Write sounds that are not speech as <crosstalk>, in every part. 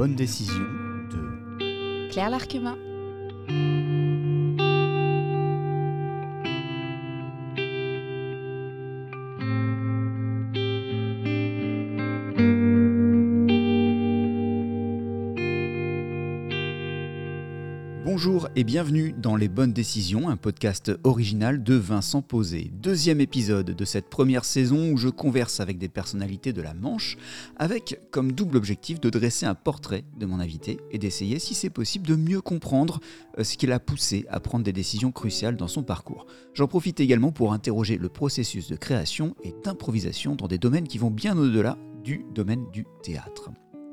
bonnes décisions de Claire Larquemin. Et bienvenue dans Les Bonnes Décisions, un podcast original de Vincent Posé. Deuxième épisode de cette première saison où je converse avec des personnalités de la Manche, avec comme double objectif de dresser un portrait de mon invité et d'essayer, si c'est possible, de mieux comprendre euh, ce qui l'a poussé à prendre des décisions cruciales dans son parcours. J'en profite également pour interroger le processus de création et d'improvisation dans des domaines qui vont bien au-delà du domaine du théâtre.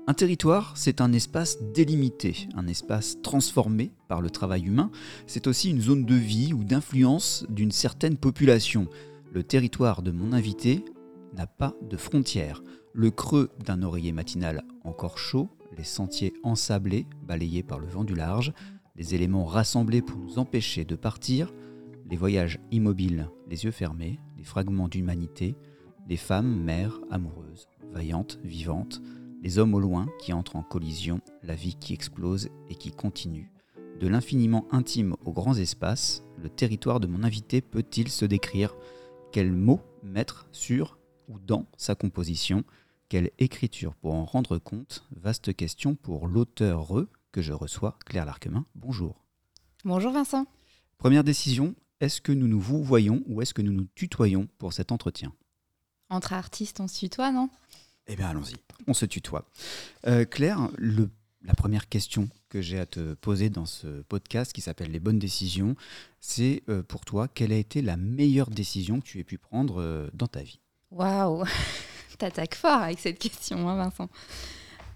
Un territoire, c'est un espace délimité, un espace transformé par le travail humain. C'est aussi une zone de vie ou d'influence d'une certaine population. Le territoire de mon invité n'a pas de frontières. Le creux d'un oreiller matinal encore chaud, les sentiers ensablés, balayés par le vent du large, les éléments rassemblés pour nous empêcher de partir, les voyages immobiles, les yeux fermés, les fragments d'humanité, les femmes, mères, amoureuses, vaillantes, vivantes, les hommes au loin qui entrent en collision, la vie qui explose et qui continue. De l'infiniment intime aux grands espaces, le territoire de mon invité peut-il se décrire? Quels mots mettre sur ou dans sa composition? Quelle écriture pour en rendre compte? Vaste question pour l'auteur que je reçois, Claire Larquemin. Bonjour. Bonjour Vincent. Première décision, est-ce que nous nous vous voyons ou est-ce que nous nous tutoyons pour cet entretien? Entre artistes, on se tutoie, non? Eh bien, allons-y, on se tutoie. Euh, Claire, la première question que j'ai à te poser dans ce podcast qui s'appelle Les bonnes décisions, c'est euh, pour toi, quelle a été la meilleure décision que tu aies pu prendre euh, dans ta vie? Waouh <laughs> T'attaques fort avec cette question, hein, Vincent.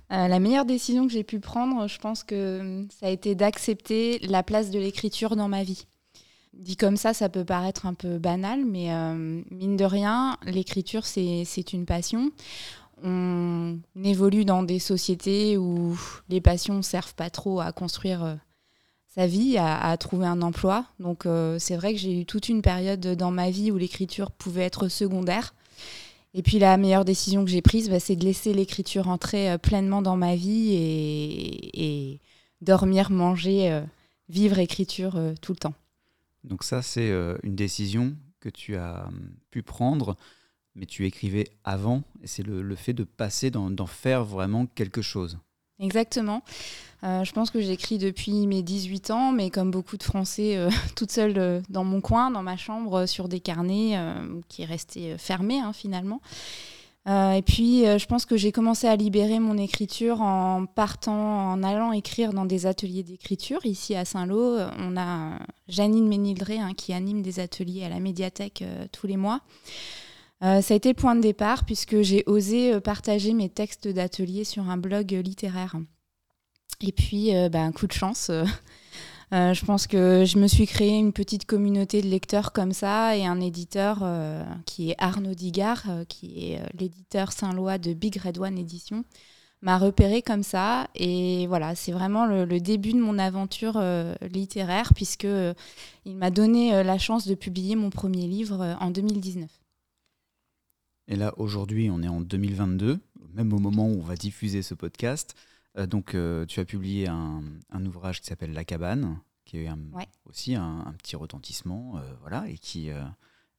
la meilleure décision que j'ai pu prendre, je pense que ça a été d'accepter la place de l'écriture dans ma vie. Dit comme ça, ça peut paraître un peu banal, mais mine de rien, l'écriture, c'est une passion on évolue dans des sociétés où les passions servent pas trop à construire euh, sa vie, à, trouver un emploi. Donc euh, c'est vrai que j'ai eu toute une période dans ma vie où l'écriture pouvait être secondaire. Et puis la meilleure décision que j'ai prise, bah, c'est de laisser l'écriture entrer euh, pleinement dans ma vie et, dormir, manger, vivre écriture tout le temps. Donc ça, c'est une décision que tu as hum, pu prendre mais tu écrivais avant, et c'est le, fait de passer, d'en faire vraiment quelque chose. Exactement. Euh, je pense que j'écris depuis mes 18 ans, mais comme beaucoup de Français, euh, <laughs> toute seule euh, dans mon coin, dans ma chambre, sur des carnets qui restaient fermés hein, finalement. et puis, je pense que j'ai commencé à libérer mon écriture en partant, en allant écrire dans des ateliers d'écriture. Ici à Saint-Lô, on a Janine Ménildré hein, qui anime des ateliers à la médiathèque tous les mois. Euh, ça a été le point de départ puisque j'ai osé euh, partager mes textes d'atelier sur un blog littéraire. Et puis, euh, bah, coup de chance. <laughs> je pense que je me suis créé une petite communauté de lecteurs comme ça et un éditeur qui est Arnaud Digard, qui est l'éditeur Saint-Lois de Big Red One Édition, m'a repéré comme ça. Et voilà, c'est vraiment le, début de mon aventure littéraire puisque il m'a donné la chance de publier mon premier livre en 2019. Et là, aujourd'hui, on est en 2022, même au moment où on va diffuser ce podcast. Euh, donc, euh, tu as publié un, ouvrage qui s'appelle La cabane, qui a eu aussi un, petit retentissement, euh, voilà, et qui,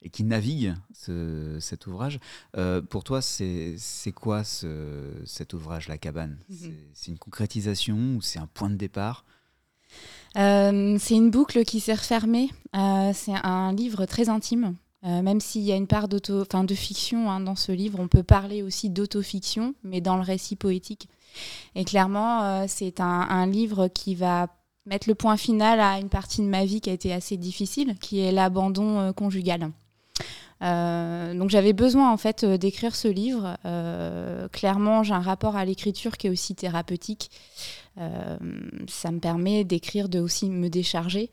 et qui navigue cet ouvrage. pour toi, c'est quoi ce, cet ouvrage, La cabane? Mhm. C'est une concrétisation ou c'est un point de départ? C'est une boucle qui s'est refermée. c'est un livre très intime euh, même s'il y a une part d'auto, de fiction hein, dans ce livre, on peut parler aussi d'autofiction, mais dans le récit poétique. Et clairement, euh, c'est un, livre qui va mettre le point final à une partie de ma vie qui a été assez difficile, qui est l'abandon euh, conjugal. donc j'avais besoin en fait d'écrire ce livre. clairement, j'ai un rapport à l'écriture qui est aussi thérapeutique. ça me permet d'écrire, de aussi me décharger.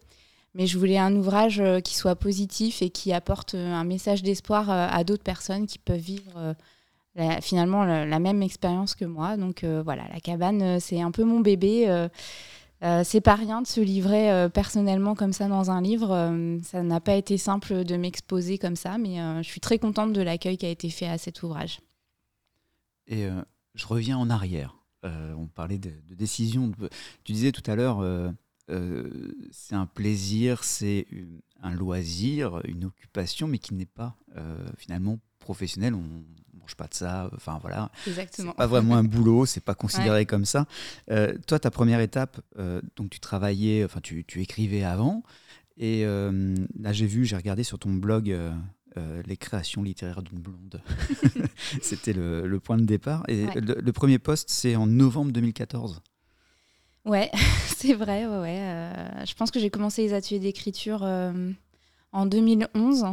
Mais je voulais un ouvrage euh, qui soit positif et qui apporte euh, un message d'espoir euh, à d'autres personnes qui peuvent vivre finalement la, même expérience que moi. Donc voilà, la cabane, c'est un peu mon bébé. c'est pas rien de se livrer personnellement comme ça dans un livre. ça n'a pas été simple de m'exposer comme ça, mais je suis très contente de l'accueil qui a été fait à cet ouvrage. Et je reviens en arrière. on parlait de, décision. Tu disais tout à l'heure, c'est un plaisir, c'est un loisir, une occupation, mais qui n'est pas finalement professionnel. On mange pas de ça. Enfin voilà. Exactement. Pas vraiment un boulot. C'est pas considéré comme ça. toi, ta première étape, donc tu travaillais, enfin tu, tu écrivais avant. Et là, j'ai vu, j'ai regardé sur ton blog euh, les créations littéraires d'une blonde. <laughs> <laughs> C'était le, point de départ. Et le, premier poste, c'est en novembre 2014. Ouais, <laughs> c'est vrai. Ouais, euh, je pense que j'ai commencé les ateliers d'écriture euh, en 2011.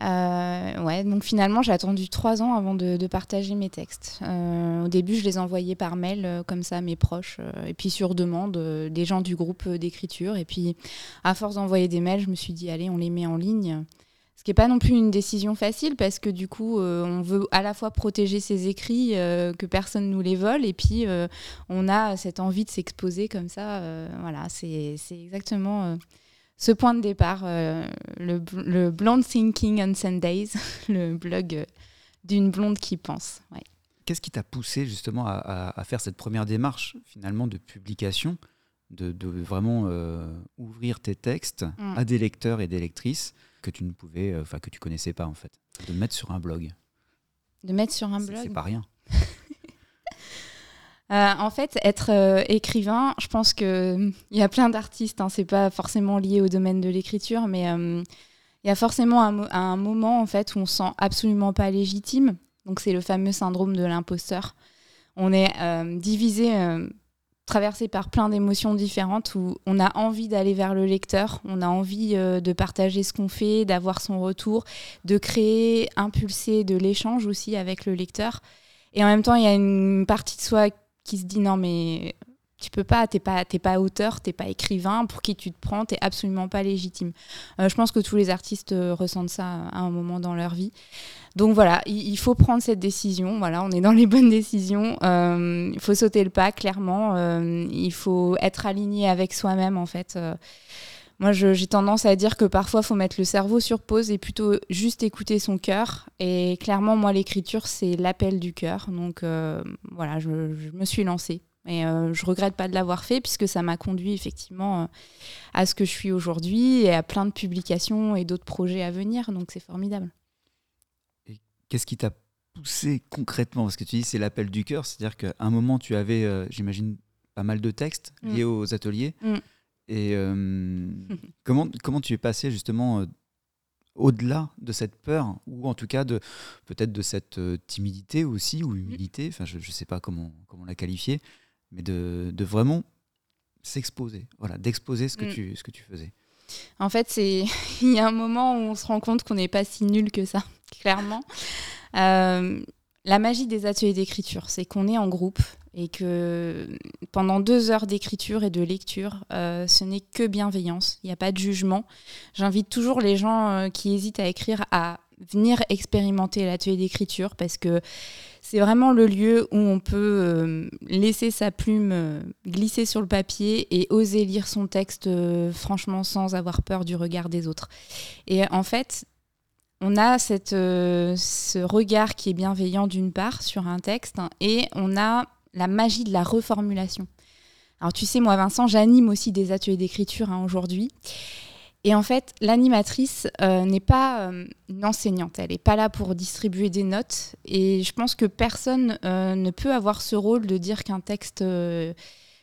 ouais, donc finalement, j'ai attendu trois ans avant de, partager mes textes. au début, je les envoyais par mail, comme ça, à mes proches, et puis sur demande des gens du groupe d'écriture. Et puis, à force d'envoyer des mails, je me suis dit, allez, on les met en ligne. Ce qui n'est pas non plus une décision facile parce que du coup, euh, on veut à la fois protéger ses écrits, euh, que personne nous les vole, et puis euh, on a cette envie de s'exposer comme ça. voilà, c'est exactement ce point de départ, le, le, Blonde Thinking on Sundays, <laughs> le blog d'une blonde qui pense. Qu'est-ce qui t'a poussé justement à, faire cette première démarche finalement de publication, de, vraiment ouvrir tes textes mm. à des lecteurs et des lectrices? Que tu ne pouvais, euh, enfin que tu connaissais pas en fait, de mettre sur un blog. De mettre sur un blog. C'est pas rien. <laughs> Euh, en fait, être euh, écrivain, je pense qu'il il y a plein d'artistes. Hein, c'est pas forcément lié au domaine de l'écriture, mais il y a forcément un, un, moment en fait où on se sent absolument pas légitime. Donc c'est le fameux syndrome de l'imposteur. On est divisé traversé par plein d'émotions différentes où on a envie d'aller vers le lecteur, on a envie euh, de partager ce qu'on fait, d'avoir son retour, de créer, impulser de l'échange aussi avec le lecteur. Et en même temps, il y a une partie de soi qui se dit non mais tu peux pas, t'es pas, pas auteur, t'es pas écrivain, pour qui tu te prends, t'es absolument pas légitime. Euh, je pense que tous les artistes euh, ressentent ça à un moment dans leur vie. Donc voilà, il, faut prendre cette décision. Voilà, on est dans les bonnes décisions. Euh, il faut sauter le pas, clairement. Euh, il faut être aligné avec soi-même, en fait. Euh, moi, j'ai tendance à dire que parfois, faut mettre le cerveau sur pause et plutôt juste écouter son cœur. Et clairement, moi, l'écriture, c'est l'appel du cœur. Donc voilà, je, me suis lancée. Et je regrette pas de l'avoir fait puisque ça m'a conduit effectivement à ce que je suis aujourd'hui et à plein de publications et d'autres projets à venir. Donc c'est formidable. Qu'est-ce qui t'a poussé concrètement? Parce que tu dis c'est l'appel du cœur, c'est-à-dire qu'à un moment tu avais, euh, j'imagine, pas mal de textes mm. liés aux ateliers. Mm. Et euh, <laughs> comment, comment tu es passé justement euh, au-delà de cette peur, ou en tout cas de peut-être de cette timidité aussi, ou humilité, enfin je ne sais pas comment, comment la qualifier, mais de, de vraiment s'exposer, voilà, d'exposer ce, que mm. tu, ce que tu faisais? En fait, c'est <laughs> il y a un moment où on se rend compte qu'on n'est pas si nul que ça clairement. Euh, la magie des ateliers d'écriture, c'est qu'on est en groupe et que pendant deux heures d'écriture et de lecture, euh, ce n'est que bienveillance. Il n'y a pas de jugement. J'invite toujours les gens euh, qui hésitent à écrire à venir expérimenter l'atelier d'écriture parce que c'est vraiment le lieu où on peut laisser sa plume glisser sur le papier et oser lire son texte franchement sans avoir peur du regard des autres. Et en fait, on a cette, euh, ce regard qui est bienveillant d'une part sur un texte et on a la magie de la reformulation. Alors tu sais, moi Vincent, j'anime aussi des ateliers d'écriture hein, aujourd'hui. Et en fait, l'animatrice euh, n'est pas euh, une enseignante, elle n'est pas là pour distribuer des notes. Et je pense que personne ne peut avoir ce rôle de dire qu'un texte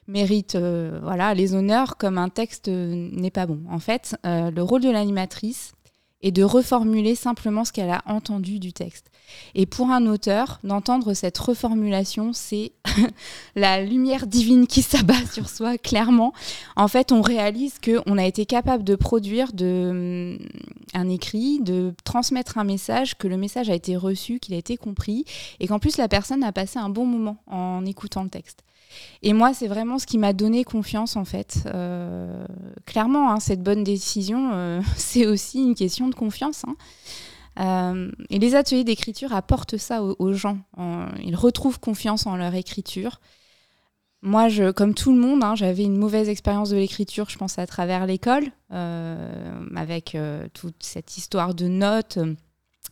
mérite voilà, les honneurs comme un texte n'est pas bon. En fait, le rôle de l'animatrice, et de reformuler simplement ce qu'elle a entendu du texte. Et pour un auteur, d'entendre cette reformulation, c'est <laughs> la lumière divine qui s'abat sur soi, clairement. En fait, on réalise qu'on a été capable de produire un écrit, de transmettre un message, que le message a été reçu, qu'il a été compris, et qu'en plus la personne a passé un bon moment en écoutant le texte. Et moi, c'est vraiment ce qui m'a donné confiance, en fait. Euh, clairement, hein, cette bonne décision, euh, <laughs> c'est aussi une question de confiance. Hein. Euh, et les ateliers d'écriture apportent ça aux, gens. ils retrouvent confiance en leur écriture. Moi, comme tout le monde, hein, j'avais une mauvaise expérience de l'écriture, je pense, à travers l'école, avec toute cette histoire de notes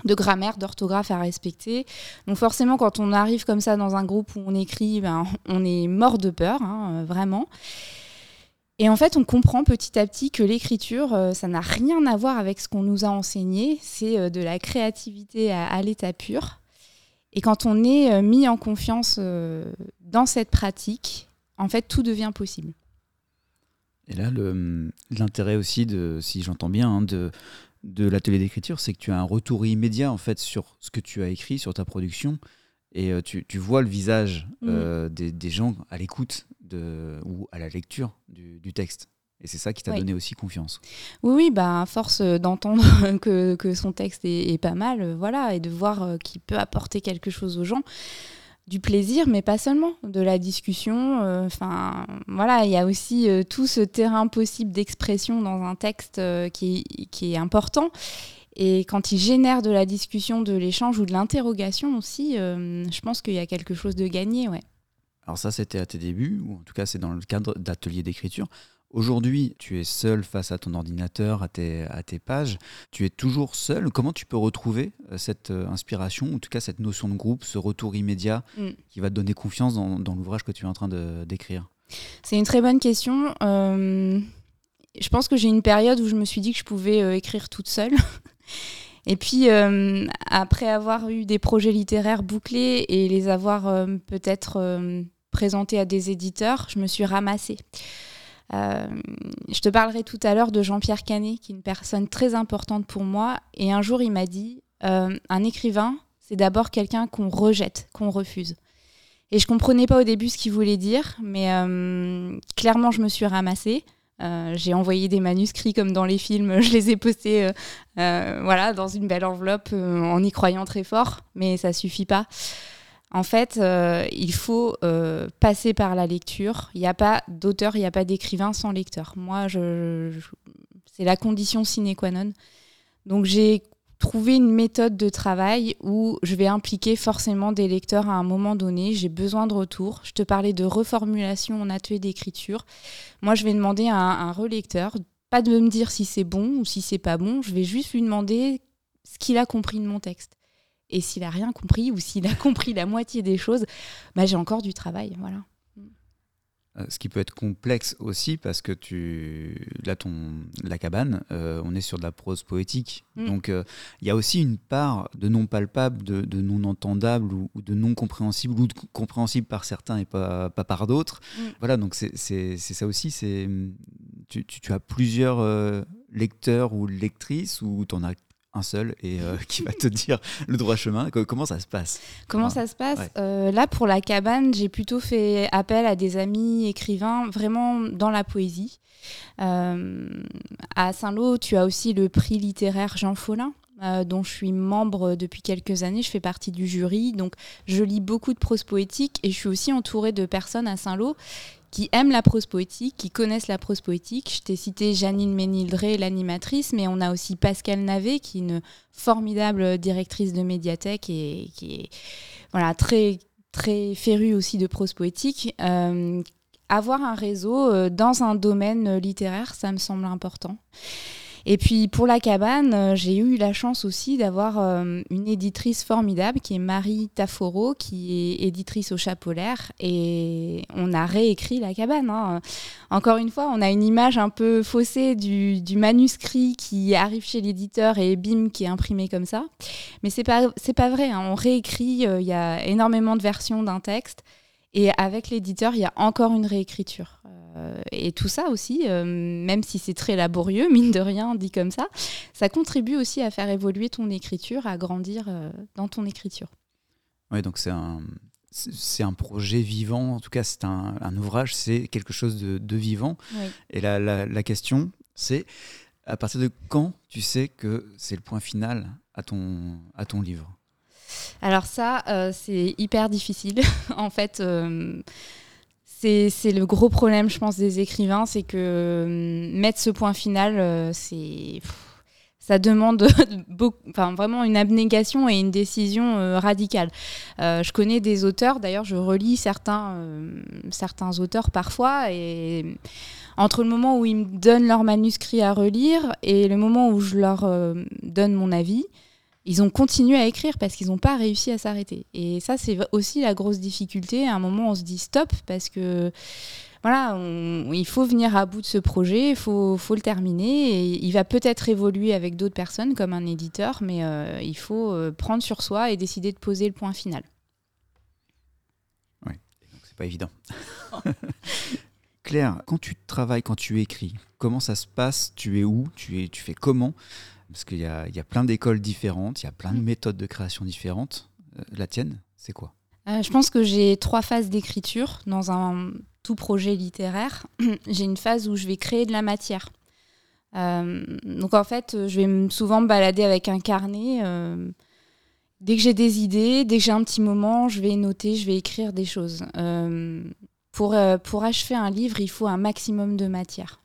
de grammaire, d'orthographe à respecter. Donc forcément, quand on arrive comme ça dans un groupe où on écrit, ben, on est mort de peur, hein, vraiment. Et en fait, on comprend petit à petit que l'écriture, euh, ça n'a rien à voir avec ce qu'on nous a enseigné. C'est euh, de la créativité à, l'état pur. Et quand on est euh, mis en confiance dans cette pratique, en fait, tout devient possible. Et là, l'intérêt aussi, de, si j'entends bien, hein, de, de l'atelier d'écriture, c'est que tu as un retour immédiat en fait sur ce que tu as écrit, sur ta production, et tu, tu, vois le visage mmh. des, des, gens à l'écoute ou à la lecture du, texte. Et c'est ça qui t'a donné aussi confiance. Oui, oui, bah, à force d'entendre <laughs> que, que, son texte est, pas mal, euh, voilà, et de voir euh, qu'il peut apporter quelque chose aux gens, du plaisir, mais pas seulement, de la discussion. Euh, enfin, voilà, il y a aussi tout ce terrain possible d'expression dans un texte qui, qui, est important. Et quand il génère de la discussion, de l'échange ou de l'interrogation aussi, je pense qu'il y a quelque chose de gagné, ouais. Alors ça, c'était à tes débuts, ou en tout cas, c'est dans le cadre d'ateliers d'écriture. Aujourd'hui, tu es seul face à ton ordinateur, à tes, à tes pages. Tu es toujours seul. Comment tu peux retrouver euh, cette euh, inspiration, ou en tout cas cette notion de groupe, ce retour immédiat mm. qui va te donner confiance dans, dans l'ouvrage que tu es en train d'écrire? C'est une très bonne question. Euh, je pense que j'ai une période où je me suis dit que je pouvais écrire toute seule. <laughs> Et puis, après avoir eu des projets littéraires bouclés et les avoir peut-être présenter à des éditeurs, je me suis ramassée. Euh, je te parlerai tout à l'heure de Jean-Pierre Canet, qui est une personne très importante pour moi. Et un jour, il m'a dit euh, un écrivain, c'est d'abord quelqu'un qu'on rejette, qu'on refuse. Et je comprenais pas au début ce qu'il voulait dire, mais euh, clairement, je me suis ramassée. j'ai envoyé des manuscrits comme dans les films, <laughs> je les ai postés voilà, dans une belle enveloppe en y croyant très fort, mais ça suffit pas. En fait, euh, il faut euh, passer par la lecture. Il n'y a pas d'auteur, il n'y a pas d'écrivain sans lecteur. Moi, c'est la condition sine qua non. Donc j'ai trouvé une méthode de travail où je vais impliquer forcément des lecteurs à un moment donné. J'ai besoin de retour. Je te parlais de reformulation en atelier d'écriture. Moi, je vais demander à un, un relecteur, pas de me dire si c'est bon ou si c'est pas bon. Je vais juste lui demander ce qu'il a compris de mon texte. Et s'il a rien compris ou s'il a <laughs> compris la moitié des choses, bah, j'ai encore du travail. Voilà. Euh, ce qui peut être complexe aussi parce que tu là ton la cabane euh, on est sur de la prose poétique mm. donc euh, il y a aussi une part de non palpable de, non entendable ou, de non compréhensible ou de compréhensible par certains et pas, pas par d'autres mm. voilà donc c'est ça aussi c'est tu, tu, as plusieurs lecteurs ou lectrices ou tu en as un seul et euh, <laughs> qui va te dire le droit chemin. Comment ça se passe? Comment ça se passe? euh, Là, pour la cabane, j'ai plutôt fait appel à des amis écrivains vraiment dans la poésie. Euh, à Saint-Lô, tu as aussi le prix littéraire Jean Follin. dont je suis membre depuis quelques années, je fais partie du jury, donc je lis beaucoup de prose poétique et je suis aussi entourée de personnes à Saint-Lô qui aiment la prose poétique, qui connaissent la prose poétique. Je t'ai cité Janine Ménildré, l'animatrice, mais on a aussi Pascal Navet, qui est une formidable directrice de médiathèque et qui est voilà, très, très férue aussi de prose poétique. Euh, avoir un réseau euh, dans un domaine littéraire, ça me semble important. Et puis pour la cabane, euh, j'ai eu la chance aussi d'avoir euh, une éditrice formidable qui est Marie Taforo, qui est éditrice au Chapolaire. Et on a réécrit la cabane. Hein. Encore une fois, on a une image un peu faussée du, manuscrit qui arrive chez l'éditeur et bim, qui est imprimé comme ça. Mais c'est pas, pas vrai. Hein. On réécrit, euh, il y a énormément de versions d'un texte. Et avec l'éditeur, il y a encore une réécriture. Euh, et tout ça aussi, euh, même si c'est très laborieux, <laughs> mine de rien, dit comme ça, ça contribue aussi à faire évoluer ton écriture, à grandir euh, dans ton écriture. Oui, donc c'est un, c'est un projet vivant, en tout cas c'est un, ouvrage, c'est quelque chose de, vivant. Et la, la, question, c'est à partir de quand tu sais que c'est le point final à ton, à ton livre? Alors ça, c'est hyper difficile. <laughs> en fait, c'est le gros problème, je pense, des écrivains, c'est que euh, mettre ce point final, euh, c'est ça demande <laughs> enfin, vraiment une abnégation et une décision euh, radicale. je connais des auteurs, d'ailleurs je relis certains, certains auteurs parfois, et entre le moment où ils me donnent leur manuscrit à relire et le moment où je leur donne mon avis, ils ont continué à écrire parce qu'ils n'ont pas réussi à s'arrêter. Et ça, c'est aussi la grosse difficulté. À un moment, on se dit stop parce que voilà, il faut venir à bout de ce projet, il faut, le terminer. Il va peut-être évoluer avec d'autres personnes comme un éditeur, mais euh, il faut euh, prendre sur soi et décider de poser le point final. Oui, donc c'est pas évident. <laughs> Claire, quand tu travailles, quand tu écris, comment ça se passe? Tu es où? Tu fais comment? Parce qu'il y a, y a, plein d'écoles différentes, il y a plein de mm. méthodes de création différentes. Euh, la tienne, c'est quoi? Je pense que j'ai trois phases d'écriture dans un projet littéraire, <clears throat> j'ai une phase où je vais créer de la matière. Euh, donc en fait, je vais souvent me balader avec un carnet. Euh, dès que j'ai des idées, dès que j'ai un petit moment, je vais noter, je vais écrire des choses. Euh, pour, pour achever un livre, il faut un maximum de matière.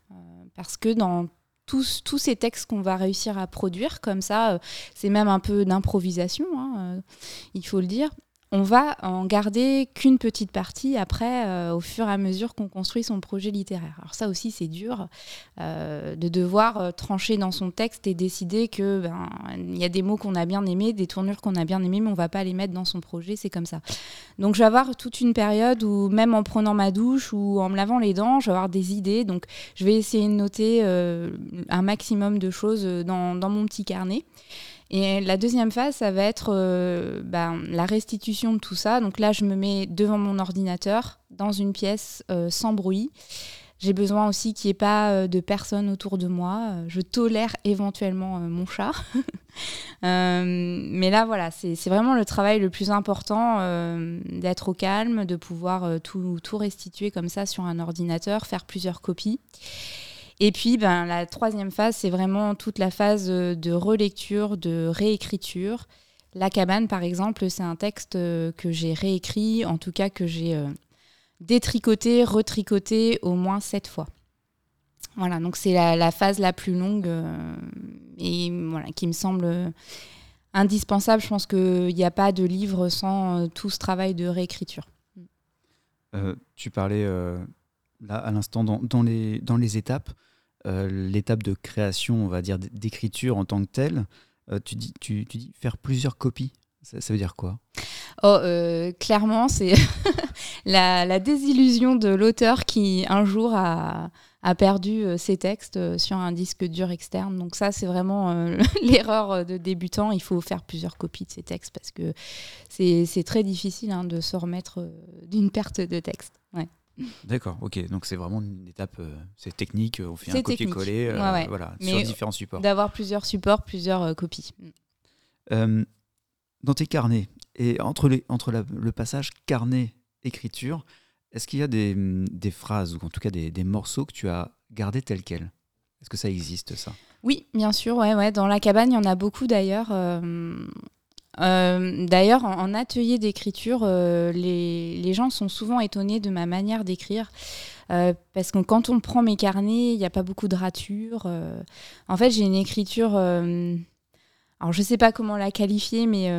parce que dans tous, ces textes qu'on va réussir à produire, comme ça, c'est même un peu d'improvisation, hein, il faut le dire on va en garder qu'une petite partie après, euh, au fur et à mesure qu'on construit son projet littéraire. Alors ça aussi, c'est dur euh, de devoir euh, trancher dans son texte et décider que ben, y a des mots qu'on a bien aimés, des tournures qu'on a bien aimées, mais on va pas les mettre dans son projet. C'est comme ça. Donc je vais avoir toute une période où même en prenant ma douche ou en me lavant les dents, je vais avoir des idées. Donc je vais essayer de noter un maximum de choses dans mon petit carnet. Et la deuxième phase, ça va être euh, ben, la restitution de tout ça. Donc là, je me mets devant mon ordinateur, dans une pièce euh, sans bruit. J'ai besoin aussi qu'il n'y ait pas euh, de personnes autour de moi. Je tolère éventuellement mon chat. <laughs> mais là, voilà, c'est vraiment le travail le plus important, d'être au calme, de pouvoir tout, tout, restituer comme ça sur un ordinateur, faire plusieurs copies. Et puis, ben, la troisième phase, c'est vraiment toute la phase euh, de relecture, de réécriture. La cabane, par exemple, c'est un texte euh, que j'ai réécrit, en tout cas que j'ai euh, détricoté, retricoté au moins sept fois. Voilà, donc c'est la, phase la plus longue et voilà, qui me semble indispensable. Je pense qu'il n'y a pas de livre sans tout ce travail de réécriture. tu parlais là à l'instant dans, les, dans les étapes. Euh, l'étape de création, on va dire, d'écriture en tant que telle, euh, tu, dis, tu, dis faire plusieurs copies. Ça, veut dire quoi? Oh, euh, clairement, c'est <laughs> la, désillusion de l'auteur qui un jour a, perdu ses textes sur un disque dur externe. Donc ça, c'est vraiment <laughs> l'erreur de débutant. Il faut faire plusieurs copies de ses textes parce que c'est très difficile hein, de se remettre d'une perte de texte. D'accord, ok. Donc c'est vraiment une étape, euh, c'est technique, on fait un copier-coller euh, voilà, sur différents supports. D'avoir plusieurs supports, plusieurs euh, copies. dans tes carnets, et entre, les, entre le passage carnet-écriture, est-ce qu'il y a des, des, phrases, ou en tout cas des, des morceaux que tu as gardés tels quels? Est-ce que ça existe, ça? Oui, bien sûr. Ouais, ouais. Dans la cabane, il y en a beaucoup d'ailleurs. Euh, d'ailleurs, en, atelier d'écriture, euh, les, gens sont souvent étonnés de ma manière d'écrire. Euh, parce que quand on prend mes carnets, il n'y a pas beaucoup de ratures. en fait, j'ai une écriture. alors, je ne sais pas comment la qualifier, mais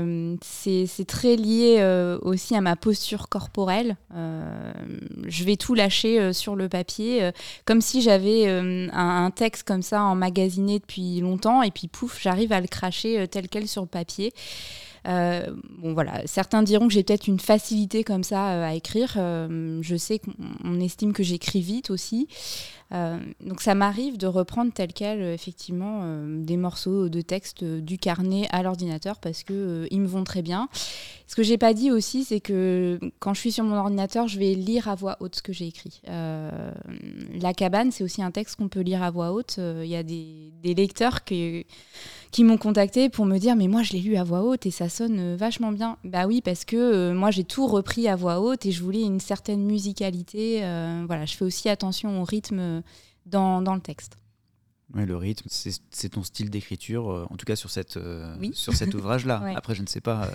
c'est très lié aussi à ma posture corporelle. je vais tout lâcher sur le papier, comme si j'avais un, un, texte comme ça emmagasiné depuis longtemps, et puis pouf, j'arrive à le cracher tel quel sur le papier. Euh, bon voilà, certains diront que j'ai peut-être une facilité comme ça euh, à écrire. Euh, je sais qu'on estime que j'écris vite aussi. donc ça m'arrive de reprendre tel quel effectivement des morceaux de texte du carnet à l'ordinateur parce que ils me vont très bien. Ce que j'ai pas dit aussi, c'est que quand je suis sur mon ordinateur, je vais lire à voix haute ce que j'ai écrit. La cabane, c'est aussi un texte qu'on peut lire à voix haute. Il y a des, des lecteurs qui qui m'ont contacté pour me dire mais moi je l'ai lu à voix haute et ça sonne euh, vachement bien. Bah oui parce que euh, moi j'ai tout repris à voix haute et je voulais une certaine musicalité. Euh, voilà, je fais aussi attention au rythme dans, dans le texte. Ouais, le rythme, c'est ton style d'écriture, en tout cas sur, cette, sur cet ouvrage-là. <laughs> Après, je ne sais pas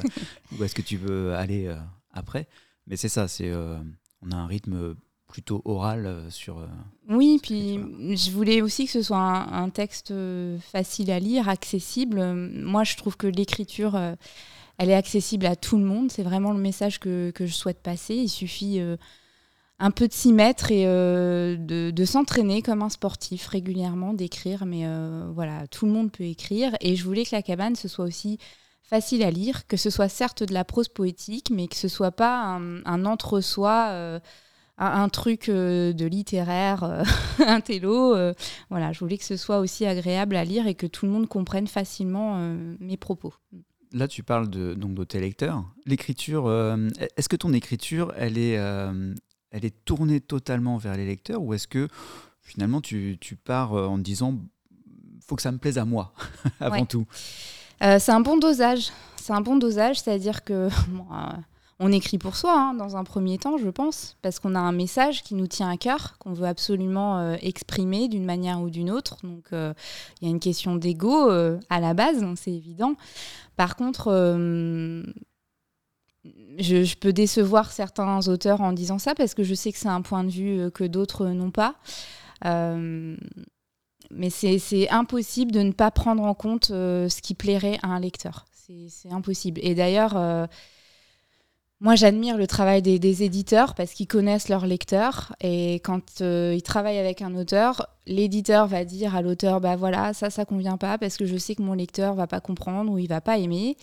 où est-ce que tu veux aller après, mais c'est ça, c'est on a un rythme plutôt oral euh, sur. Euh, oui, puis je voulais aussi que ce soit un, texte euh, facile à lire, accessible. Moi, je trouve que l'écriture, elle est accessible à tout le monde. C'est vraiment le message que, que, je souhaite passer. Il suffit un peu de s'y mettre et de, de s'entraîner comme un sportif régulièrement, d'écrire. Mais voilà, tout le monde peut écrire. Et je voulais que la cabane, ce soit aussi facile à lire, que ce soit certes de la prose poétique, mais que ce soit pas un, entre-soi, un, truc de littéraire, <laughs> un télo. voilà, je voulais que ce soit aussi agréable à lire et que tout le monde comprenne facilement mes propos. Là, tu parles de, donc, de tes lecteurs. L'écriture, euh, est-ce que ton écriture, elle est, euh, elle est tournée totalement vers les lecteurs ou est-ce que finalement tu, tu, pars euh, en disant faut que ça me plaise à moi <laughs> avant tout? C'est un bon dosage. C'est un bon dosage, c'est-à-dire que <laughs> on écrit pour soi hein, dans un premier temps, je pense, parce qu'on a un message qui nous tient à cœur, qu'on veut absolument exprimer d'une manière ou d'une autre. Donc il y a une question d'ego à la base, hein, c'est évident. Par contre, euh, je, peux décevoir certains auteurs en disant ça parce que je sais que c'est un point de vue euh, que d'autres n'ont pas. Euh, mais c'est impossible de ne pas prendre en compte ce qui plairait à un lecteur. C'est impossible. Et d'ailleurs, moi, j'admire le travail des, éditeurs parce qu'ils connaissent leurs lecteurs et quand euh, ils travaillent avec un auteur, l'éditeur va dire à l'auteur bah voilà, ça ça convient pas parce que je sais que mon lecteur va pas comprendre ou il va pas aimer.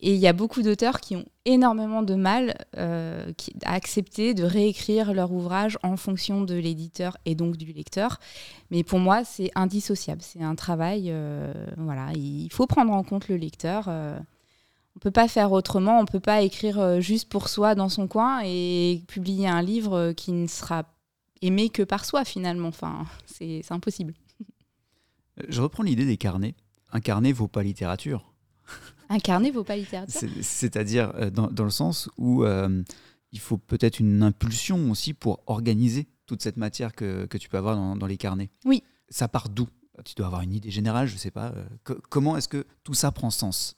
Et il y a beaucoup d'auteurs qui ont énormément de mal euh, à accepter de réécrire leur ouvrage en fonction de l'éditeur et donc du lecteur. Mais pour moi, c'est indissociable. C'est un travail, euh, voilà, il faut prendre en compte le lecteur on peut pas faire autrement, on peut pas écrire euh, juste pour soi dans son coin et publier un livre euh, qui ne sera aimé que par soi finalement. Enfin, <laughs> c'est impossible. Euh, je reprends l'idée des carnets. Un carnet vaut pas littérature. Un carnet vaut pas littérature. C'est-à-dire dans, le sens où il faut peut-être une impulsion aussi pour organiser toute cette matière que, tu peux avoir dans, les carnets. Oui. Ça part d'où? Tu dois avoir une idée générale, je sais pas. comment est-ce que tout ça prend sens?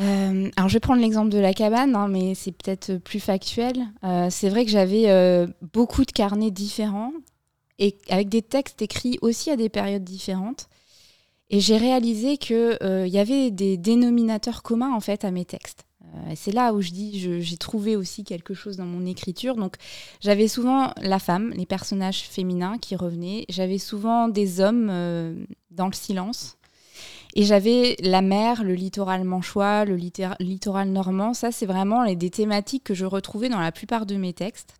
Euh, alors je vais prendre l'exemple de la cabane, hein, mais c'est peut-être plus factuel. Euh, c'est vrai que j'avais euh, beaucoup de carnets différents et avec des textes écrits aussi à des périodes différentes. Et j'ai réalisé qu'il y avait des dénominateurs communs en fait à mes textes. c'est là où je dis j'ai trouvé aussi quelque chose dans mon écriture. Donc j'avais souvent la femme, les personnages féminins qui revenaient. J'avais souvent des hommes dans le silence et j'avais la mer, le littoral manchois, le littoral normand. Ça, c'est vraiment des thématiques que je retrouvais dans la plupart de mes textes.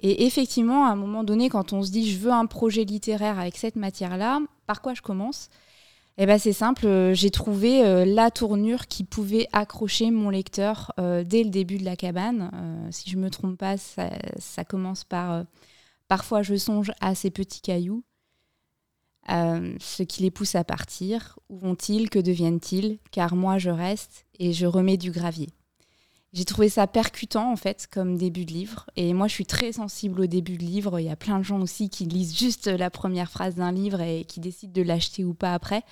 Et effectivement, à un moment donné, quand on se dit je veux un projet littéraire avec cette matière-là, par quoi je commence? Eh ben c'est simple, euh, j'ai trouvé euh, la tournure qui pouvait accrocher mon lecteur euh, dès le début de la cabane. si je me trompe pas, ça commence par Parfois je songe à ces petits cailloux. Euh, ce qui les pousse à partir. Où vont-ils Que deviennent-ils Car moi, je reste et je remets du gravier. J'ai trouvé ça percutant en fait comme début de livre. Et moi, je suis très sensible au début de livre. Il y a plein de gens aussi qui lisent juste la première phrase d'un livre et qui décident de l'acheter ou pas après.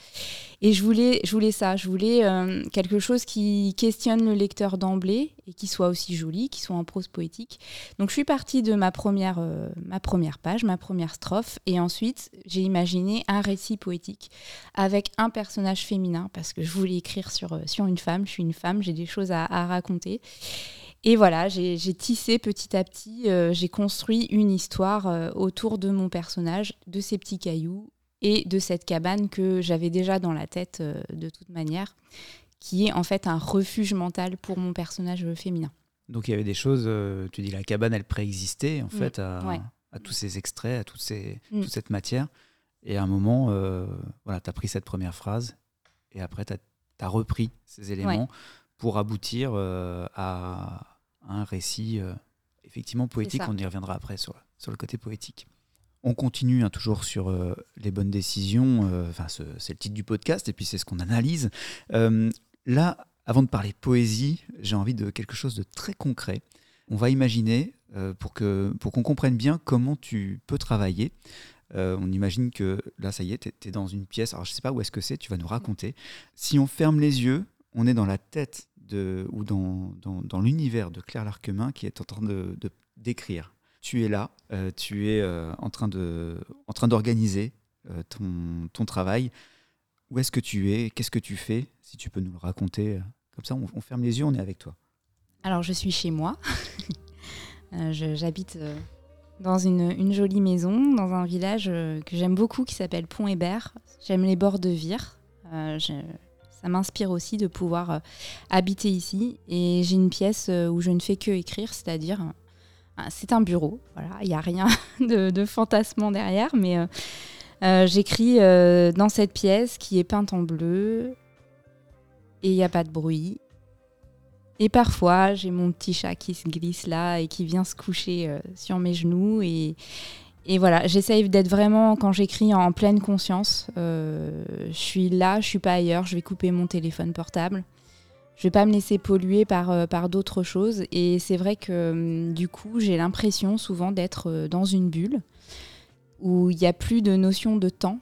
Et je voulais, je voulais ça. Je voulais euh, quelque chose qui questionne le lecteur d'emblée et qui soit aussi joli, qui soit en prose poétique. Donc, je suis partie de ma première, euh, ma première page, ma première strophe, et ensuite j'ai imaginé un récit poétique avec un personnage féminin parce que je voulais écrire sur, euh, sur une femme. Je suis une femme, j'ai des choses à, raconter. Et voilà, j'ai tissé petit à petit, euh, j'ai construit une histoire autour de mon personnage, de ces petits cailloux et de cette cabane que j'avais déjà dans la tête de toute manière, qui est en fait un refuge mental pour mon personnage féminin. Donc il y avait des choses, tu dis la cabane, elle préexistait en mm. fait à, tous ces extraits, à toutes ces, mm. toute cette matière. Et à un moment, voilà, tu as pris cette première phrase et après tu as, repris ces éléments pour aboutir à un récit euh, effectivement poétique. On y reviendra après sur, sur le côté poétique. On continue hein, toujours sur euh, les bonnes décisions. Euh, c'est le titre du podcast et puis c'est ce qu'on analyse. Là, avant de parler poésie, j'ai envie de quelque chose de très concret. On va imaginer pour que pour qu'on comprenne bien comment tu peux travailler. on imagine que là, ça y est, tu es, dans une pièce. Alors, je sais pas où est-ce que c'est, tu vas nous raconter. Si on ferme les yeux, on est dans la tête ou dans, dans, l'univers de Claire Larquemin qui est en train de, d'écrire. Tu es là, euh, tu es euh, en train de, en train d'organiser euh, ton, ton, travail. Où est-ce que tu es? Qu'est-ce que tu fais? Si tu peux nous le raconter. Comme ça, on, ferme les yeux, on est avec toi. Alors, je suis chez moi. <laughs> j'habite dans une, jolie maison, dans un village que j'aime beaucoup qui s'appelle Pont-Hébert. J'aime les bords de Vire ça m'inspire aussi de pouvoir habiter ici. Et j'ai une pièce où je ne fais que écrire, c'est-à-dire c'est un bureau. Voilà, il n'y a rien <laughs> de, fantasmant derrière, mais j'écris dans cette pièce qui est peinte en bleu et il n'y a pas de bruit. Et parfois, j'ai mon petit chat qui se glisse là et qui vient se coucher euh, sur mes genoux. Et, voilà, j'essaye d'être vraiment, quand j'écris, en pleine conscience. Euh, je suis là, je suis pas ailleurs, je vais couper mon téléphone portable. Je vais pas me laisser polluer par, euh, par d'autres choses. Et c'est vrai que hum, du coup, j'ai l'impression souvent d'être dans une bulle où il n'y a plus de notion de temps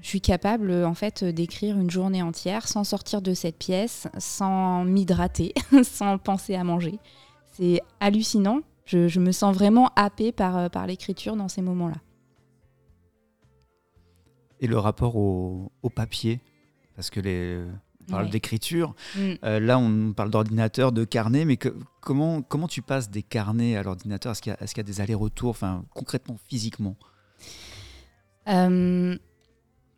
je suis capable en fait d'écrire une journée entière sans sortir de cette pièce, sans m'hydrater, <laughs> sans penser à manger. C'est hallucinant. Je, me sens vraiment happée par, euh, par l'écriture dans ces moments-là. Et le rapport au, papier Parce que les, on parle d'écriture. Mm. Euh, là, on parle d'ordinateur, de carnet, mais comment, comment tu passes des carnets à l'ordinateur? Est-ce qu'il y, a des allers-retours, enfin, concrètement, physiquement?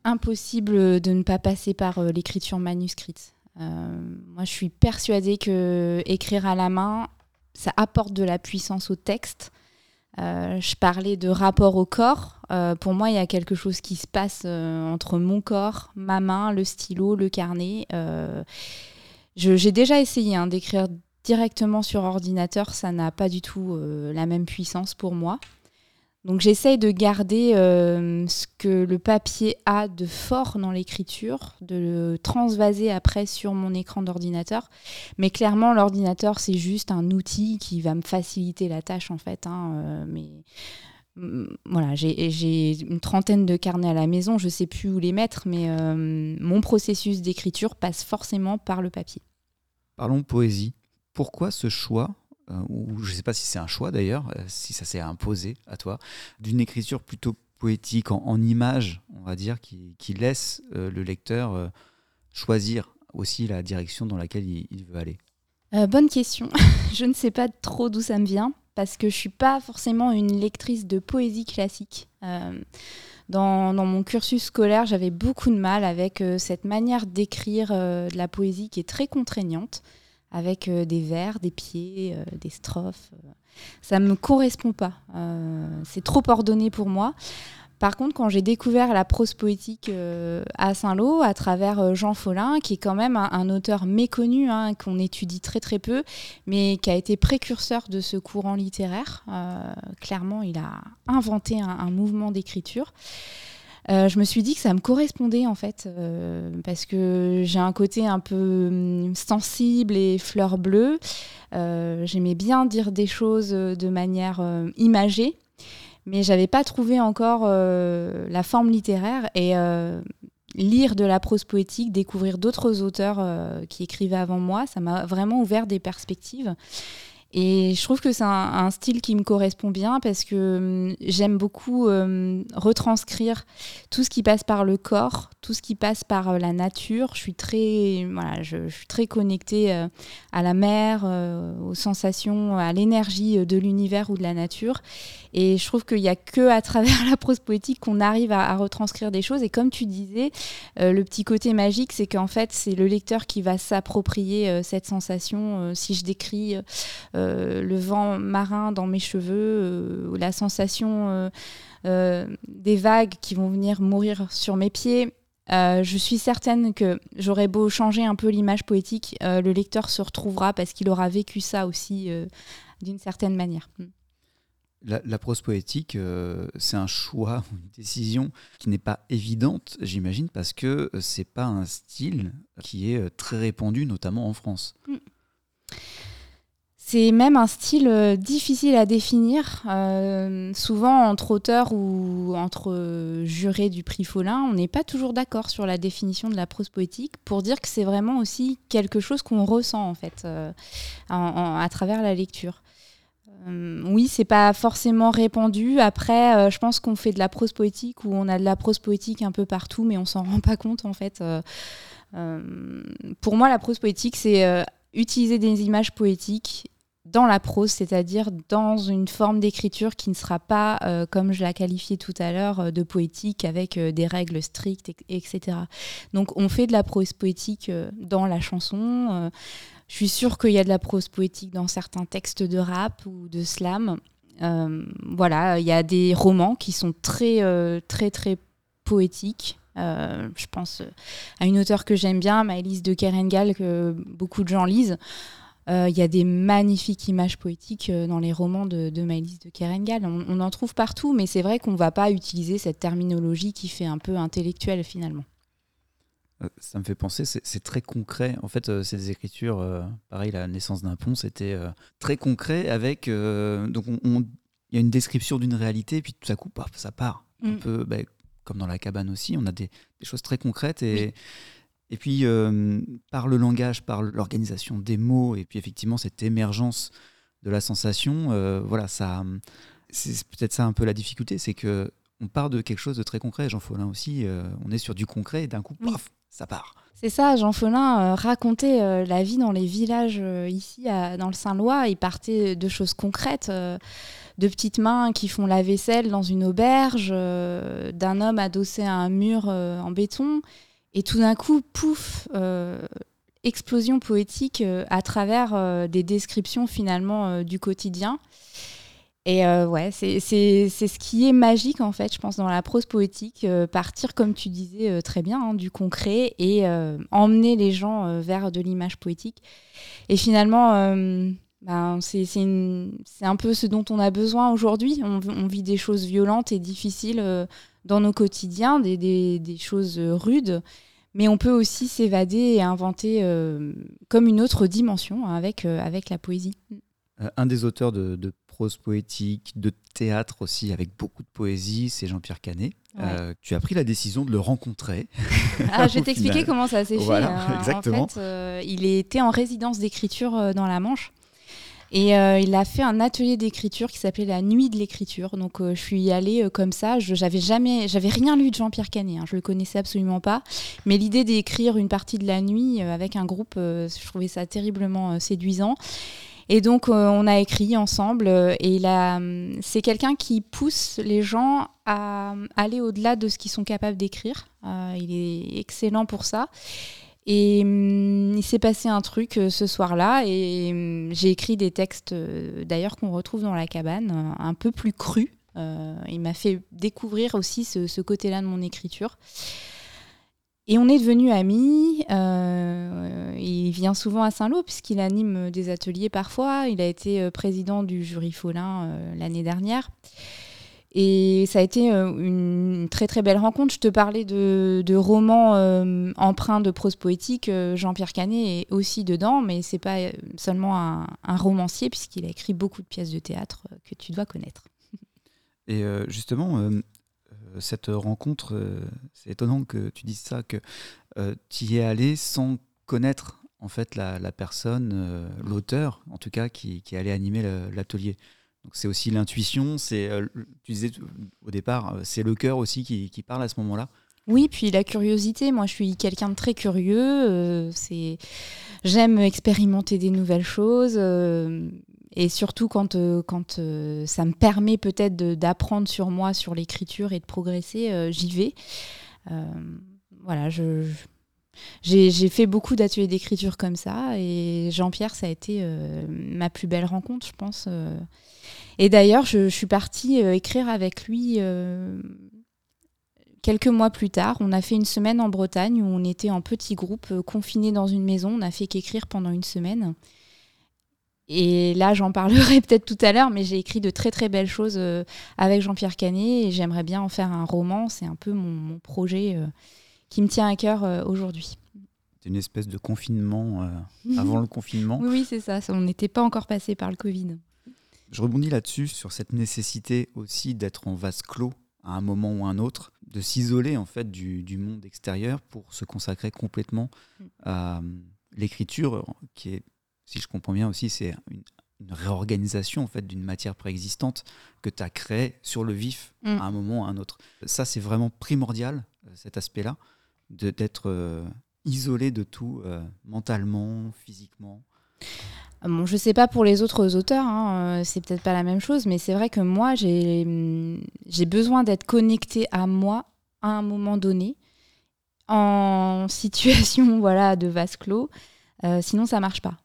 Impossible de ne pas passer par euh, l'écriture manuscrite. Euh, moi, je suis persuadée que écrire à la main, ça apporte de la puissance au texte. Euh, je parlais de rapport au corps. pour moi, il y a quelque chose qui se passe entre mon corps, ma main, le stylo, le carnet. J'ai déjà essayé hein, d'écrire directement sur ordinateur, ça n'a pas du tout la même puissance pour moi. Donc j'essaye de garder euh, ce que le papier a de fort dans l'écriture, de le transvaser après sur mon écran d'ordinateur. Mais clairement, l'ordinateur, c'est juste un outil qui va me faciliter la tâche en fait. Hein, euh, mais voilà, j'ai une trentaine de carnets à la maison, je ne sais plus où les mettre, mais euh, mon processus d'écriture passe forcément par le papier. Parlons poésie. Pourquoi ce choix ou je ne sais pas si c'est un choix d'ailleurs, euh, si ça s'est imposé à toi, d'une écriture plutôt poétique, en, images, on va dire, qui, laisse euh, le lecteur choisir aussi la direction dans laquelle il, veut aller? Bonne question. <laughs> je ne sais pas trop d'où ça me vient, parce que je ne suis pas forcément une lectrice de poésie classique. Dans, mon cursus scolaire, j'avais beaucoup de mal avec cette manière d'écrire de la poésie qui est très contraignante avec euh, des vers, des pieds, euh, des strophes. Euh. Ça ne me correspond pas. c'est trop ordonné pour moi. Par contre, quand j'ai découvert la prose poétique à Saint-Lô, à travers Jean Follin, qui est quand même un, auteur méconnu, hein, qu'on étudie très très peu, mais qui a été précurseur de ce courant littéraire, clairement, il a inventé un mouvement d'écriture. Euh, je me suis dit que ça me correspondait en fait, euh, parce que j'ai un côté un peu hum, sensible et fleur bleue. Euh, j'aimais bien dire des choses de manière imagée, mais j'avais pas trouvé encore la forme littéraire et lire de la prose poétique, découvrir d'autres auteurs qui écrivaient avant moi, ça m'a vraiment ouvert des perspectives. Et je trouve que c'est un, style qui me correspond bien parce que hum, j'aime beaucoup hum, retranscrire tout ce qui passe par le corps, tout ce qui passe par euh, la nature. Je suis très, voilà, je, suis très connectée euh, à la mer, euh, aux sensations, à l'énergie de l'univers ou de la nature. Et je trouve qu'il n'y a que à <laughs> travers la prose poétique qu'on arrive à, retranscrire des choses. Et comme tu disais, le petit côté magique, c'est qu'en fait, c'est le lecteur qui va s'approprier cette sensation. si je décris le vent marin dans mes cheveux, euh, la sensation euh, des vagues qui vont venir mourir sur mes pieds. je suis certaine que j'aurais beau changer un peu l'image poétique, le lecteur se retrouvera parce qu'il aura vécu ça aussi d'une certaine manière. Hmm. La, prose poétique, c'est un choix, <laughs> une décision qui n'est pas évidente, j'imagine, parce que c'est pas un style qui est très répandu, notamment en France. Hmm. C'est même un style euh, difficile à définir. Euh, souvent, entre auteurs ou entre jurés du prix Follin, on n'est pas toujours d'accord sur la définition de la prose poétique pour dire que c'est vraiment aussi quelque chose qu'on ressent en fait euh, à travers la lecture. oui, c'est pas forcément répandu. Après, je pense qu'on fait de la prose poétique ou on a de la prose poétique un peu partout, mais on s'en rend pas compte en fait. pour moi, la prose poétique, c'est utiliser des images poétiques dans la prose, c'est-à-dire dans une forme d'écriture qui ne sera pas, euh, comme je l'ai qualifié tout à l'heure, euh, de poétique avec euh, des règles strictes, etc. Donc on fait de la prose poétique dans la chanson. je suis sûre qu'il y a de la prose poétique dans certains textes de rap ou de slam. voilà, il y a des romans qui sont très, très, très poétiques. je pense à une auteure que j'aime bien, Maëlys de Kerengal, que beaucoup de gens lisent. Euh, il y a des magnifiques images poétiques euh, dans les romans de, de Maëlys de Kerengal. On, en trouve partout, mais c'est vrai qu'on ne va pas utiliser cette terminologie qui fait un peu intellectuelle finalement. Euh, ça me fait penser, c'est très concret. En fait, ces écritures, pareil, la naissance d'un pont, c'était très concret avec. donc, il y a une description d'une réalité, puis tout à coup, ça part. Un mm. peu, bah, comme dans la cabane aussi, on a des, choses très concrètes et. Et puis, euh, par le langage, par l'organisation des mots, et puis effectivement, cette émergence de la sensation, euh, voilà, ça, c'est peut-être ça un peu la difficulté, c'est que on part de quelque chose de très concret. Jean Follin aussi, euh, on est sur du concret et d'un coup, paf, ça part. C'est ça, Jean Follin racontait la vie dans les villages ici, dans le Saint-Lois. Il partait de choses concrètes de petites mains qui font la vaisselle dans une auberge, d'un homme adossé à un mur en béton. Et tout d'un coup, pouf, euh, explosion poétique euh, à travers euh, des descriptions finalement du quotidien. Et ouais, c'est ce qui est magique en fait, je pense, dans la prose poétique, partir, comme tu disais très bien, hein, du concret et emmener les gens vers de l'image poétique. Et finalement, ben, c'est un peu ce dont on a besoin aujourd'hui. On, on, vit des choses violentes et difficiles dans nos quotidiens, des, des, des choses rudes. Mais on peut aussi s'évader et inventer euh, comme une autre dimension hein, avec, euh, avec la poésie. Euh, un des auteurs de, de, prose poétique, de théâtre aussi, avec beaucoup de poésie, c'est Jean-Pierre Canet. tu as pris la décision de le rencontrer. <laughs> Ah, je <laughs> vais t'expliquer comment ça s'est fait. Hein. exactement. En fait, il était en résidence d'écriture dans la Manche. Et euh, il a fait un atelier d'écriture qui s'appelait la Nuit de l'écriture. Donc euh, je suis allée euh, comme ça. Je j'avais jamais, j'avais rien lu de Jean-Pierre Canet. Hein. je le connaissais absolument pas. Mais l'idée d'écrire une partie de la nuit avec un groupe, je trouvais ça terriblement séduisant. Et donc, on a écrit ensemble. et hum, c'est quelqu'un qui pousse les gens à aller au-delà de ce qu'ils sont capables d'écrire. il est excellent pour ça. Et hum, il s'est passé un truc euh, ce soir-là et hum, j'ai écrit des textes euh, d'ailleurs qu'on retrouve dans la cabane, euh, un peu plus crus. il m'a fait découvrir aussi ce, côté-là de mon écriture. Et on est devenus amis. il vient souvent à Saint-Lô puisqu'il anime des ateliers parfois. Il a été président du jury Follin l'année dernière. Et ça a été euh, une très très belle rencontre. Je te parlais de, romans euh, empreints de prose poétique. Euh, Jean-Pierre Canet est aussi dedans, mais c'est pas seulement un, romancier, puisqu'il a écrit beaucoup de pièces de théâtre que tu dois connaître. Et justement, cette rencontre, c'est étonnant que tu dises ça, que tu y es allé sans connaître en fait la, personne, l'auteur en tout cas, qui allait animer l'atelier c'est aussi l'intuition, c'est, euh, tu disais au départ, euh, c'est le cœur aussi qui, parle à ce moment-là. Oui, puis la curiosité. Moi, je suis quelqu'un de très curieux. Euh, c'est, j'aime expérimenter des nouvelles choses. et surtout quand, quand ça me permet peut-être d'apprendre sur moi, sur l'écriture et de progresser, j'y vais. voilà, je, j'ai fait beaucoup d'ateliers d'écriture comme ça et Jean-Pierre, ça a été ma plus belle rencontre, je pense. Et d'ailleurs, je, suis partie euh, écrire avec lui euh, quelques mois plus tard. On a fait une semaine en Bretagne où on était en petit groupe, euh, confinés dans une maison. On a fait qu'écrire pendant une semaine. Et là, j'en parlerai <laughs> peut-être tout à l'heure, mais j'ai écrit de très très belles choses avec Jean-Pierre Canet et j'aimerais bien en faire un roman. C'est un peu mon, projet qui me tient à cœur aujourd'hui. C'est une espèce de confinement <laughs> avant le confinement. Oui, oui c'est ça. On n'était pas encore passé par le Covid. Je rebondis là-dessus, sur cette nécessité aussi d'être en vase clos à un moment ou un autre, de s'isoler en fait du, monde extérieur pour se consacrer complètement mm. à euh, l'écriture, qui est, si je comprends bien aussi, c'est une, réorganisation en fait d'une matière préexistante que tu as créée sur le vif mm. à un moment ou à un autre. Ça, c'est vraiment primordial, euh, cet aspect-là, d'être euh, isolé de tout mentalement, physiquement. Bon, je sais pas pour les autres auteurs, hein, c'est peut-être pas la même chose, mais c'est vrai que moi, j'ai besoin d'être connectée à moi à un moment donné, en <laughs> situation voilà, de vase clos. sinon, ça marche pas.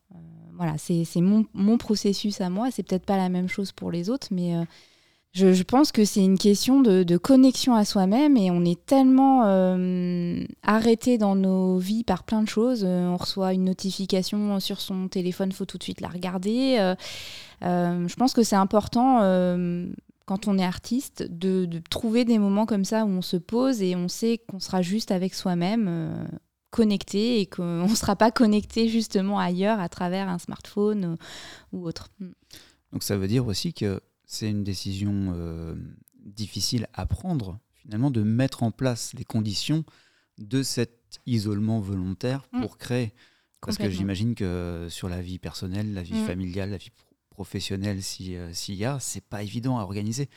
voilà, c'est mon, processus à moi. C'est peut-être pas la même chose pour les autres, mais je, pense que c'est une question de, connexion à soi-même et on est tellement euh, arrêté dans nos vies par plein de choses. Euh, on reçoit une notification sur son téléphone, faut tout de suite la regarder. Euh, je pense que c'est important quand on est artiste de, trouver des moments comme ça où on se pose et on sait qu'on sera juste avec soi-même. connecté et qu'on ne <laughs> sera pas connecté justement ailleurs à travers un smartphone ou autre. Mm. Donc ça veut dire aussi que c'est une décision euh, difficile à prendre, finalement, de mettre en place les conditions de cet isolement volontaire mm. pour créer. Parce que j'imagine que sur la vie personnelle, la vie mm. familiale, la vie professionnelle, euh, s'il y a, c'est pas évident à organiser.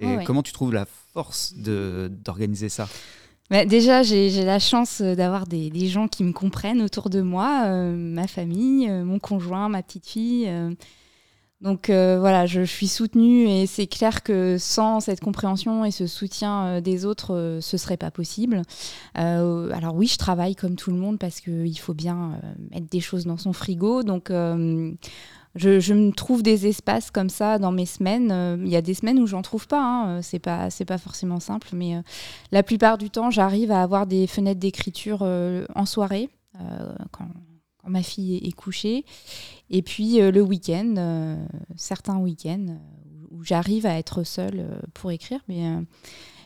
Et comment tu trouves la force d'organiser ça? Bah, déjà, j'ai la chance d'avoir des, gens qui me comprennent autour de moi, euh, ma famille, mon conjoint, ma petite fille. Donc euh, voilà, je, suis soutenue et c'est clair que sans cette compréhension et ce soutien euh, des autres, euh, ce serait pas possible. alors oui, je travaille comme tout le monde parce qu'il faut bien mettre des choses dans son frigo. Donc je, me trouve des espaces comme ça dans mes semaines. Il y a des semaines où j'en trouve pas. Hein. C'est pas c'est pas forcément simple, mais la plupart du temps, j'arrive à avoir des fenêtres d'écriture en soirée quand quand ma fille est, couchée. Et puis euh, le week-end, euh, certains week-ends euh, où j'arrive à être seule pour écrire. Mais,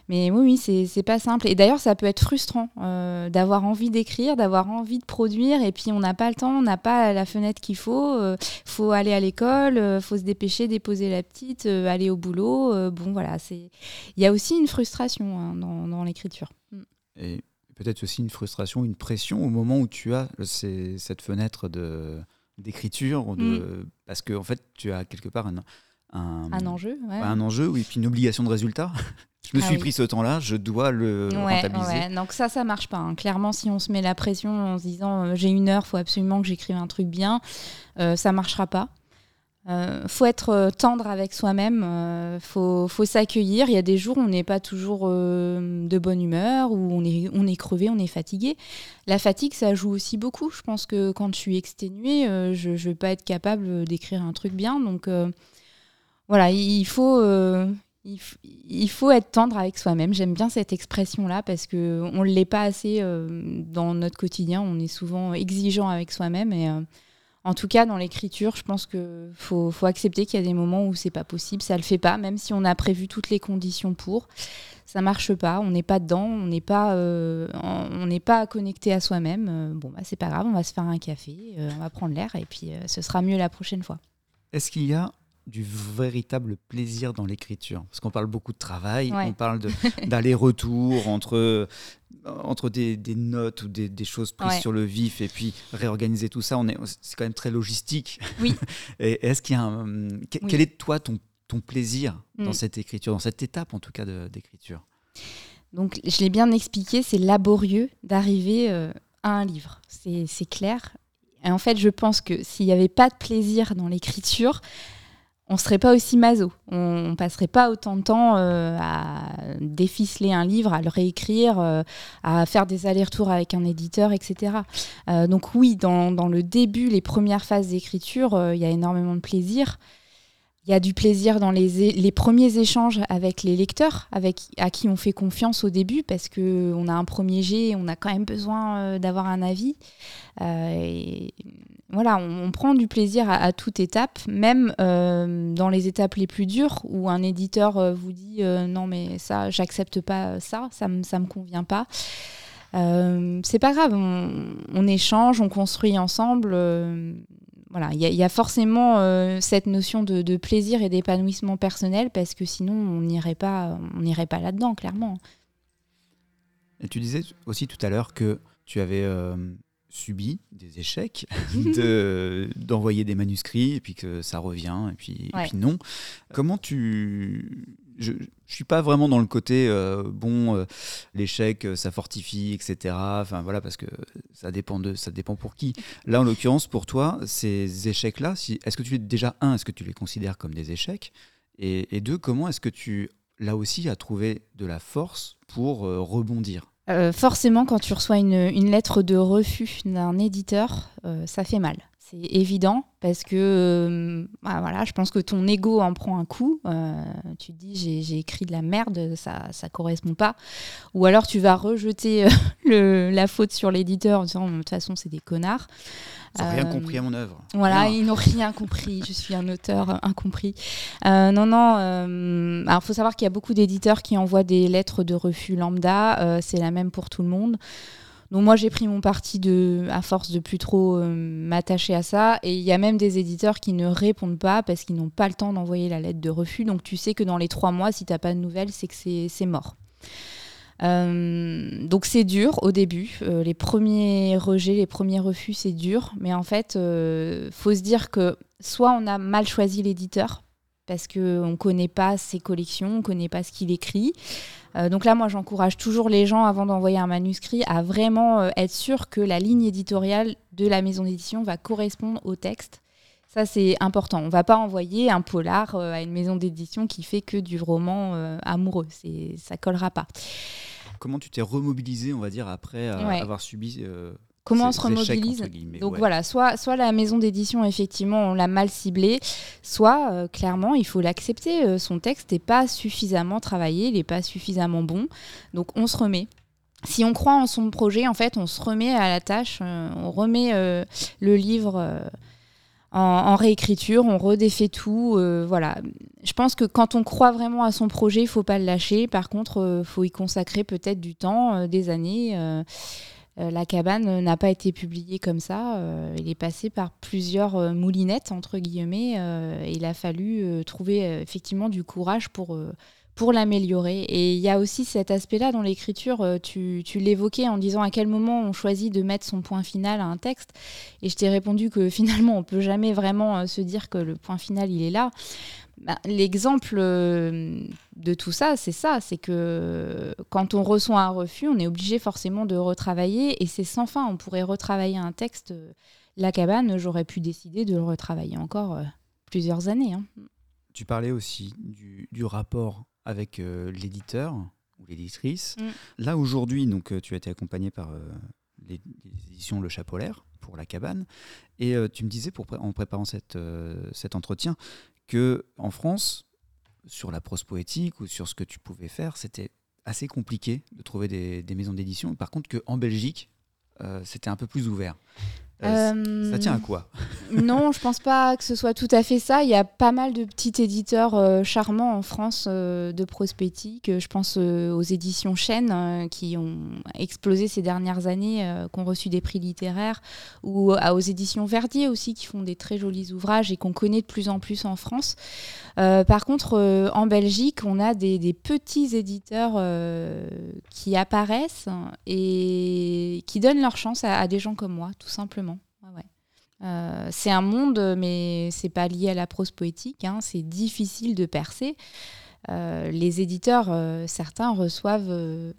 mais oui, oui c'est pas simple. Et d'ailleurs, ça peut être frustrant d'avoir envie d'écrire, d'avoir envie de produire, et puis on n'a pas le temps, on n'a pas la fenêtre qu'il faut. Il faut aller à l'école, il faut se dépêcher, déposer la petite, aller au boulot. bon, voilà, il y a aussi une frustration hein, dans, l'écriture. Et peut-être aussi une frustration, une pression au moment où tu as cette fenêtre de d'écriture, de, mm. parce que en fait, tu as quelque part un, un, enjeu, un enjeu, oui, puis une obligation de résultat. <laughs> je me ah suis pris ce temps-là, je dois le rentabiliser. Donc ça, ça marche pas. Hein. Clairement, si on se met la pression en se disant euh, j'ai une heure, faut absolument que j'écrive un truc bien, euh, ça marchera pas. Euh, faut être euh, tendre avec soi-même, euh, faut, faut s'accueillir. Il y a des jours où on n'est pas toujours de bonne humeur, où on est, on est crevé, on est fatigué. La fatigue, ça joue aussi beaucoup. Je pense que quand je suis exténuée, je ne vais pas être capable d'écrire un truc bien. Donc voilà, il faut, il, faut être tendre avec soi-même. J'aime bien cette expression-là parce qu'on ne l'est pas assez dans notre quotidien. On est souvent exigeant avec soi-même et en tout cas, dans l'écriture, je pense qu'il faut, accepter qu'il y a des moments où c'est pas possible, ça le fait pas, même si on a prévu toutes les conditions pour. Ça marche pas, on n'est pas dedans, on n'est pas, euh, on n'est pas connecté à soi-même. Euh, bon, bah, c'est pas grave, on va se faire un café, euh, on va prendre l'air et puis ce sera mieux la prochaine fois. Est-ce qu'il y a du véritable plaisir dans l'écriture Parce qu'on parle beaucoup de travail, on parle <laughs> d'aller-retour entre, entre des, des, notes ou des, des choses prises sur le vif et puis réorganiser tout ça. C'est quand même très logistique. Oui. <laughs> Est-ce qu'il y a un, Quel est toi ton, ton plaisir dans mm. cette écriture, dans cette étape en tout cas d'écriture? Donc je l'ai bien expliqué, c'est laborieux d'arriver euh, à un livre. C'est clair. Et en fait, je pense que s'il n'y avait pas de plaisir dans l'écriture, on serait pas aussi maso. On, ne passerait pas autant de temps euh, à déficeler un livre, à le réécrire, euh, à faire des allers-retours avec un éditeur, etc. Euh, donc oui, dans, le début, les premières phases d'écriture, il y a énormément de plaisir. Il y a du plaisir dans les, premiers échanges avec les lecteurs, avec, à qui on fait confiance au début, parce qu'on a un premier jet, on a quand même besoin d'avoir un avis. Et on, prend du plaisir à, toute étape, même euh, dans les étapes les plus dures où un éditeur euh, vous dit euh, non mais ça, j'accepte pas ça, ça me me convient pas. c'est pas grave, on, échange, on construit ensemble. voilà, il y, a forcément cette notion de, plaisir et d'épanouissement personnel parce que sinon on n'irait pas, on n'irait pas là-dedans clairement. Tu disais aussi tout à l'heure que tu avais subi des échecs, <laughs> de, d'envoyer des manuscrits et puis que ça revient et puis, puis non. Comment tu, je, ne suis pas vraiment dans le côté bon, l'échec, ça fortifie, etc. Enfin voilà, parce que ça dépend de, ça dépend pour qui. Là, en l'occurrence, pour toi, ces échecs-là, si, est-ce que tu déjà un, est-ce que tu les considères comme des échecs, et, et deux, comment est-ce que tu là aussi as trouvé de la force pour rebondir? Euh, forcément, quand tu reçois une, lettre de refus d'un éditeur, euh, ça fait mal. C'est évident parce que euh, bah, voilà, je pense que ton ego en prend un coup. tu te dis j'ai écrit de la merde, ça ça correspond pas. Ou alors tu vas rejeter <laughs> la faute sur l'éditeur en disant de toute façon c'est des connards. Ils n'ont rien compris à mon œuvre. Voilà, ils n'ont rien compris. Je suis un auteur incompris. Euh, non, non. Euh, alors, il faut savoir qu'il y a beaucoup d'éditeurs qui envoient des lettres de refus lambda. Euh, c'est la même pour tout le monde. Donc moi j'ai pris mon parti de, à force de plus trop m'attacher à ça. Et il y a même des éditeurs qui ne répondent pas parce qu'ils n'ont pas le temps d'envoyer la lettre de refus. Donc tu sais que dans les trois mois, si tu n'as pas de nouvelles, c'est que c'est mort. Euh, donc c'est dur au début. Euh, les premiers rejets, les premiers refus, c'est dur. Mais en fait, euh, faut se dire que soit on a mal choisi l'éditeur parce qu'on ne connaît pas ses collections, on ne connaît pas ce qu'il écrit. Donc là, moi, j'encourage toujours les gens, avant d'envoyer un manuscrit, à vraiment être sûr que la ligne éditoriale de la maison d'édition va correspondre au texte. Ça, c'est important. On ne va pas envoyer un polar à une maison d'édition qui fait que du roman amoureux. Ça collera pas comment tu t'es remobilisé, on va dire, après euh, avoir subi. Euh, comment on se remobilise Donc voilà, soit, soit la maison d'édition, effectivement, on l'a mal ciblée, soit euh, clairement, il faut l'accepter. son texte n'est pas suffisamment travaillé, il n'est pas suffisamment bon. Donc on se remet. Si on croit en son projet, en fait, on se remet à la tâche, on remet le livre en, réécriture, on redéfait tout. Euh, voilà. Je pense que quand on croit vraiment à son projet, il faut pas le lâcher. Par contre, il euh, faut y consacrer peut-être du temps, euh, des années. La cabane n'a pas été publiée comme ça. il est passé par plusieurs moulinettes, entre guillemets. il a fallu trouver effectivement du courage pour pour l'améliorer. Et il y a aussi cet aspect-là dans l'écriture, euh, tu, tu l'évoquais en disant à quel moment on choisit de mettre son point final à un texte. Et je t'ai répondu que <laughs> finalement, on peut jamais vraiment euh, se dire que le point final, il est là. Bah, l'exemple euh, de tout ça, c'est ça, c'est que quand on reçoit un refus, on est obligé forcément de retravailler et c'est sans fin. On pourrait retravailler un texte. La cabane, j'aurais pu décider de le retravailler encore plusieurs années. Hein. Tu parlais aussi du, du rapport avec euh, l'éditeur ou l'éditrice. Mm. Là, aujourd'hui, donc, euh, tu as été accompagné par euh, les, éditions Le Chapolaire pour La Cabane. Et tu me disais, pour, en préparant cette, cet entretien, que en France, sur la prose poétique ou sur ce que tu pouvais faire, c'était assez compliqué de trouver des, des maisons d'édition. Par contre, qu'en Belgique, c'était un peu plus ouvert. Euh, ça tient à quoi <laughs> Non, je pense pas que ce soit tout à fait ça. Il y a pas mal de petits éditeurs euh, charmants en France euh, de prospectique. Je pense aux éditions Chêne qui ont explosé ces dernières années, qui ont reçu des prix littéraires, ou aux éditions Verdier aussi qui font des très jolis ouvrages et qu'on connaît de plus en plus en France. par contre, en Belgique, on a des, petits éditeurs qui apparaissent et qui donnent leur chance à des gens comme moi, tout simplement. Euh, c'est un monde, mais c'est pas lié à la prose poétique. Hein. c'est difficile de percer. Euh, les éditeurs, euh, certains reçoivent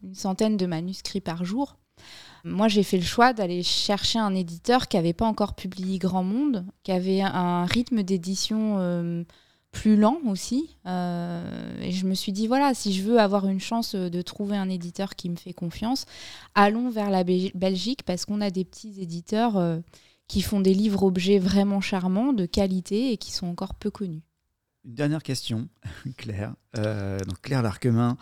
une centaine de manuscrits par jour. Moi, j'ai fait le choix d'aller chercher un éditeur qui n'avait pas encore publié grand monde, qui avait un rythme d'édition plus lent aussi. et je me suis dit, voilà, si je veux avoir une chance de trouver un éditeur qui me fait confiance, allons vers la Belgique parce qu'on a des petits éditeurs qui font des livres-objets vraiment charmants, de qualité et qui sont encore peu connus. Une dernière question, <laughs> Claire. Euh, donc Claire Larquemin,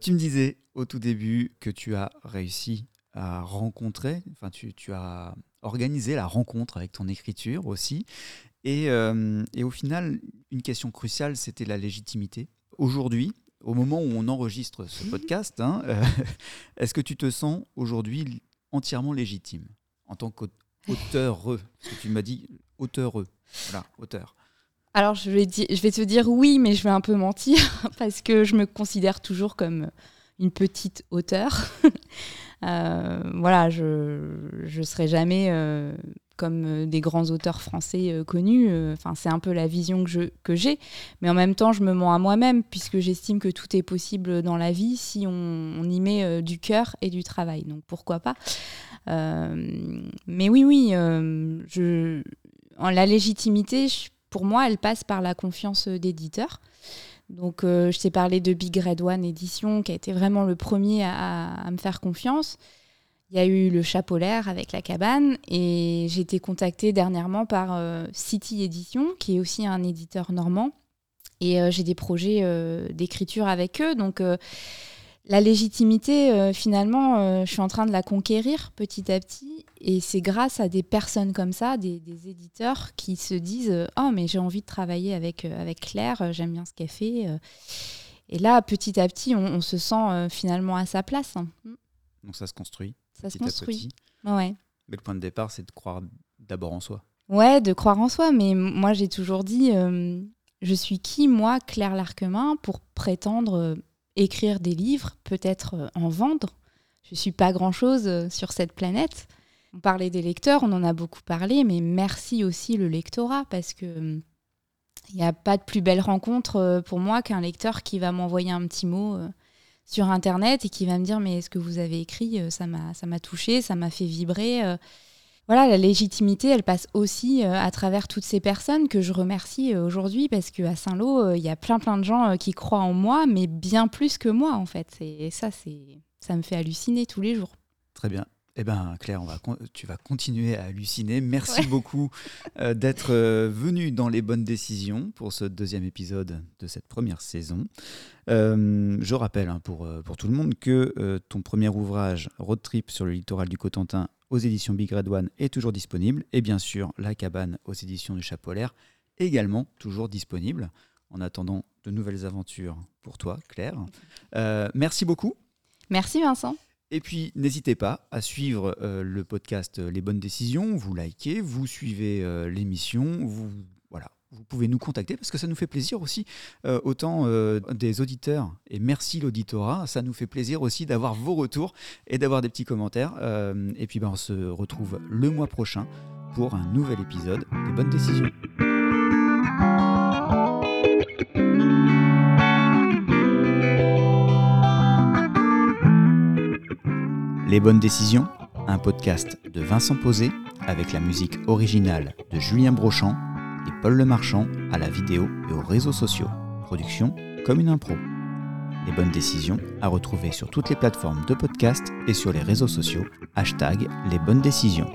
tu me disais au tout début que tu as réussi à rencontrer, enfin tu, as organisé la rencontre avec ton écriture aussi. Et, euh, et au final, une question cruciale, c'était la légitimité. Aujourd'hui, au moment où on enregistre ce podcast, hein, euh, <laughs> est-ce que tu te sens aujourd'hui entièrement légitime en tant auteur Parce que tu m'as dit auteureux. Voilà, auteur. Alors, je vais, te dire oui, mais je vais un peu mentir, <laughs> parce que je me considère toujours comme une petite auteure. <laughs> voilà, je ne serai jamais comme des grands auteurs français connus. Enfin, c'est un peu la vision que j'ai. Mais en même temps, je me mens à moi-même, puisque j'estime que tout est possible dans la vie si on, y met du cœur et du travail. Donc pourquoi pas? Mais oui, oui, je, la légitimité, pour moi, elle passe par la confiance d'éditeur. Donc, euh, je t'ai parlé de Big Red One Édition, qui a été vraiment le premier à, me faire confiance. Il y a eu le Chapolaire avec la cabane et j'ai été contactée dernièrement par euh, City Édition, qui est aussi un éditeur normand. Et euh, j'ai des projets d'écriture avec eux. Donc, la légitimité, finalement, je suis en train de la conquérir petit à petit. Et c'est grâce à des personnes comme ça, des, éditeurs qui se disent Oh, mais j'ai envie de travailler avec, euh, avec Claire, euh, j'aime bien ce qu'elle fait. Euh. Et là, petit à petit, on, se sent finalement à sa place. Hein. Mm. Donc ça se construit. Ça se construit. Ouais. Mais le point de départ, c'est de croire d'abord en soi. Ouais, de croire en soi. Mais moi, j'ai toujours dit Je suis qui, moi, Claire Larquemin, pour prétendre écrire des livres, peut-être en vendre Je suis pas grand-chose sur cette planète. On parlait des lecteurs, on en a beaucoup parlé, mais merci aussi le lectorat parce que il hum, n'y a pas de plus belle rencontre euh, pour moi qu'un lecteur qui va m'envoyer un petit mot euh, sur internet et qui va me dire mais ce que vous avez écrit? Euh, ça m'a ça m'a touché, ça m'a fait vibrer. Voilà, la légitimité, elle passe aussi à travers toutes ces personnes que je remercie aujourd'hui parce qu'à Saint-Lô, il y a plein plein de gens qui croient en moi, mais bien plus que moi en fait. Et ça, c'est ça me fait halluciner tous les jours. Très bien. Eh bien, Claire, on va, tu vas continuer à halluciner. Merci beaucoup euh, d'être euh, venue dans les bonnes décisions pour ce deuxième épisode de cette première saison. Euh, je rappelle hein, pour, pour tout le monde que ton premier ouvrage, Road Trip sur le littoral du Cotentin, aux éditions Big Red One, est toujours disponible. Et bien sûr, La Cabane aux éditions du Chapolaire, également toujours disponible. En attendant de nouvelles aventures pour toi, Claire. merci beaucoup. Merci Vincent. Et puis, n'hésitez pas à suivre euh, le podcast euh, Les Bonnes Décisions, vous likez, vous suivez euh, l'émission, vous, voilà, vous pouvez nous contacter parce que ça nous fait plaisir aussi, autant des auditeurs, et merci l'auditorat, ça nous fait plaisir aussi d'avoir vos retours et d'avoir des petits commentaires. et puis, ben, on se retrouve le mois prochain pour un nouvel épisode des Bonnes Décisions. Les bonnes décisions, un podcast de Vincent Posé avec la musique originale de Julien Brochant et Paul Lemarchand à la vidéo et aux réseaux sociaux. Production comme une impro. Les bonnes décisions à retrouver sur toutes les plateformes de podcast et sur les réseaux sociaux. Hashtag les bonnes décisions.